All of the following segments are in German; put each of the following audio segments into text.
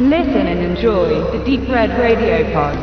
Listen and enjoy the Deep Red Radio Pod.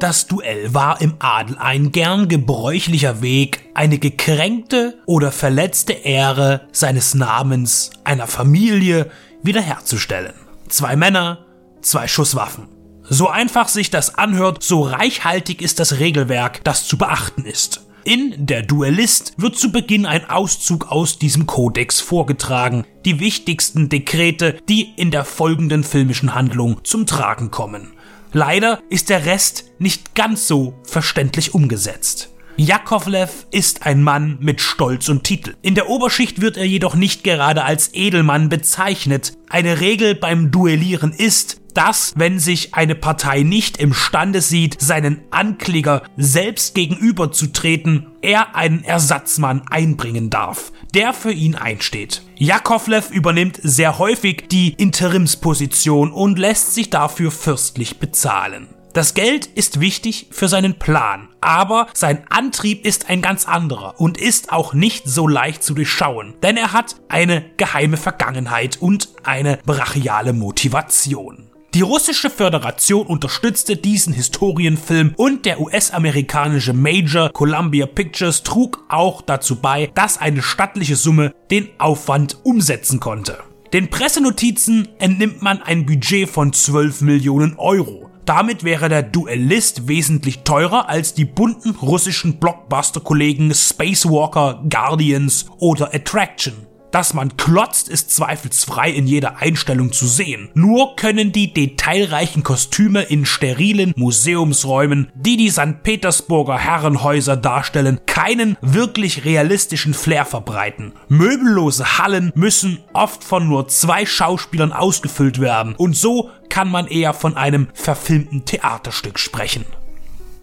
Das Duell war im Adel ein gern gebräuchlicher Weg, eine gekränkte oder verletzte Ehre seines Namens einer Familie wiederherzustellen. Zwei Männer, zwei Schusswaffen. So einfach sich das anhört, so reichhaltig ist das Regelwerk, das zu beachten ist. In Der Duellist wird zu Beginn ein Auszug aus diesem Kodex vorgetragen, die wichtigsten Dekrete, die in der folgenden filmischen Handlung zum Tragen kommen. Leider ist der Rest nicht ganz so verständlich umgesetzt. Jakovlev ist ein Mann mit Stolz und Titel. In der Oberschicht wird er jedoch nicht gerade als Edelmann bezeichnet. Eine Regel beim Duellieren ist, dass, wenn sich eine Partei nicht imstande sieht, seinen Ankläger selbst gegenüberzutreten, er einen Ersatzmann einbringen darf, der für ihn einsteht. Jakovlev übernimmt sehr häufig die Interimsposition und lässt sich dafür fürstlich bezahlen. Das Geld ist wichtig für seinen Plan, aber sein Antrieb ist ein ganz anderer und ist auch nicht so leicht zu durchschauen, denn er hat eine geheime Vergangenheit und eine brachiale Motivation. Die russische Föderation unterstützte diesen Historienfilm und der US-amerikanische Major Columbia Pictures trug auch dazu bei, dass eine stattliche Summe den Aufwand umsetzen konnte. Den Pressenotizen entnimmt man ein Budget von 12 Millionen Euro. Damit wäre der Duellist wesentlich teurer als die bunten russischen Blockbuster-Kollegen Spacewalker, Guardians oder Attraction. Dass man klotzt, ist zweifelsfrei in jeder Einstellung zu sehen. Nur können die detailreichen Kostüme in sterilen Museumsräumen, die die St. Petersburger Herrenhäuser darstellen, keinen wirklich realistischen Flair verbreiten. Möbellose Hallen müssen oft von nur zwei Schauspielern ausgefüllt werden und so kann man eher von einem verfilmten Theaterstück sprechen.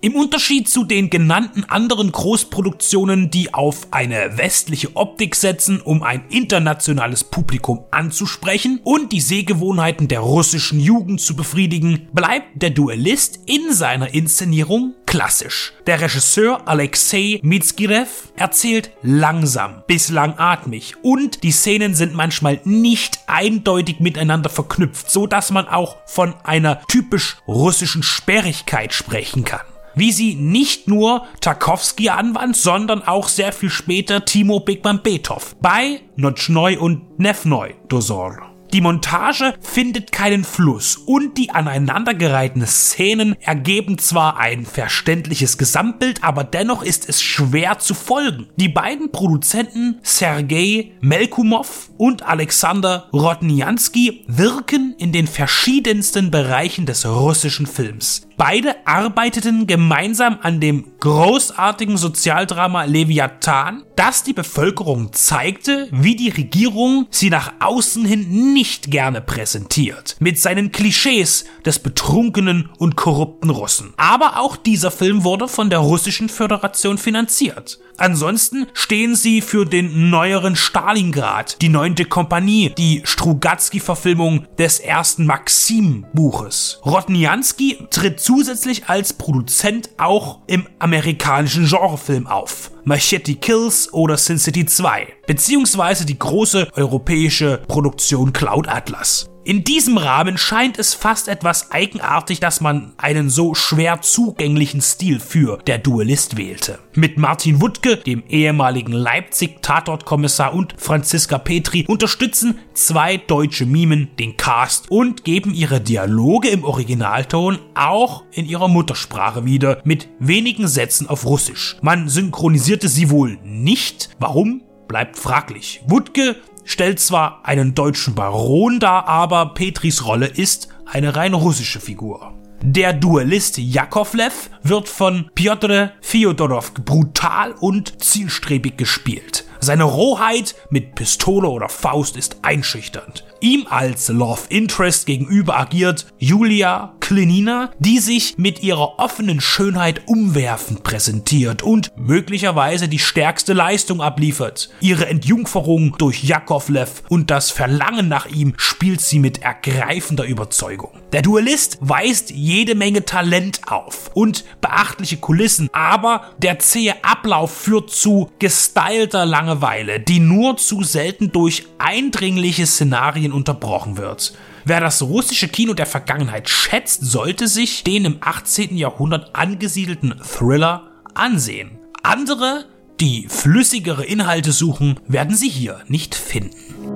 Im Unterschied zu den genannten anderen Großproduktionen, die auf eine westliche Optik setzen, um ein internationales Publikum anzusprechen und die Sehgewohnheiten der russischen Jugend zu befriedigen, bleibt der Duellist in seiner Inszenierung klassisch. Der Regisseur Alexei Mitskirev erzählt langsam bis langatmig und die Szenen sind manchmal nicht eindeutig miteinander verknüpft, so dass man auch von einer typisch russischen Sperrigkeit sprechen kann wie sie nicht nur Tarkovsky anwandt, sondern auch sehr viel später Timo Bekmambetov bei Nochnoi und Nevnoi Dosor. Die Montage findet keinen Fluss und die aneinandergereihten Szenen ergeben zwar ein verständliches Gesamtbild, aber dennoch ist es schwer zu folgen. Die beiden Produzenten Sergei Melkumov und Alexander Rodniansky wirken in den verschiedensten Bereichen des russischen Films. Beide arbeiteten gemeinsam an dem großartigen Sozialdrama Leviathan, das die Bevölkerung zeigte, wie die Regierung sie nach außen hin nicht gerne präsentiert, mit seinen Klischees des betrunkenen und korrupten Russen. Aber auch dieser Film wurde von der russischen Föderation finanziert. Ansonsten stehen sie für den neueren Stalingrad, die neunte Kompanie, die Strugatsky-Verfilmung des ersten Maxim-Buches. Rodniansky tritt zusätzlich als Produzent auch im amerikanischen Genrefilm auf. Machete Kills oder Sin City 2, beziehungsweise die große europäische Produktion Cloud Atlas. In diesem Rahmen scheint es fast etwas eigenartig, dass man einen so schwer zugänglichen Stil für Der Duellist wählte. Mit Martin Wuttke, dem ehemaligen Leipzig-Tatortkommissar und Franziska Petri unterstützen zwei deutsche Mimen den Cast und geben ihre Dialoge im Originalton auch in ihrer Muttersprache wieder mit wenigen Sätzen auf Russisch. Man synchronisierte sie wohl nicht. Warum? Bleibt fraglich. Wuttke stellt zwar einen deutschen Baron dar, aber Petris Rolle ist eine rein russische Figur. Der Duellist Jakovlev wird von Piotr Fyodorov brutal und zielstrebig gespielt. Seine Rohheit mit Pistole oder Faust ist einschüchternd. Ihm als Love Interest gegenüber agiert Julia Klenina, die sich mit ihrer offenen Schönheit umwerfend präsentiert und möglicherweise die stärkste Leistung abliefert. Ihre Entjungferung durch Jakovlev und das Verlangen nach ihm spielt sie mit ergreifender Überzeugung. Der Duellist weist jede Menge Talent auf und beachtliche Kulissen, aber der zähe Ablauf führt zu gestylter Langeweile, die nur zu selten durch eindringliche Szenarien unterbrochen wird. Wer das russische Kino der Vergangenheit schätzt, sollte sich den im 18. Jahrhundert angesiedelten Thriller ansehen. Andere, die flüssigere Inhalte suchen, werden sie hier nicht finden.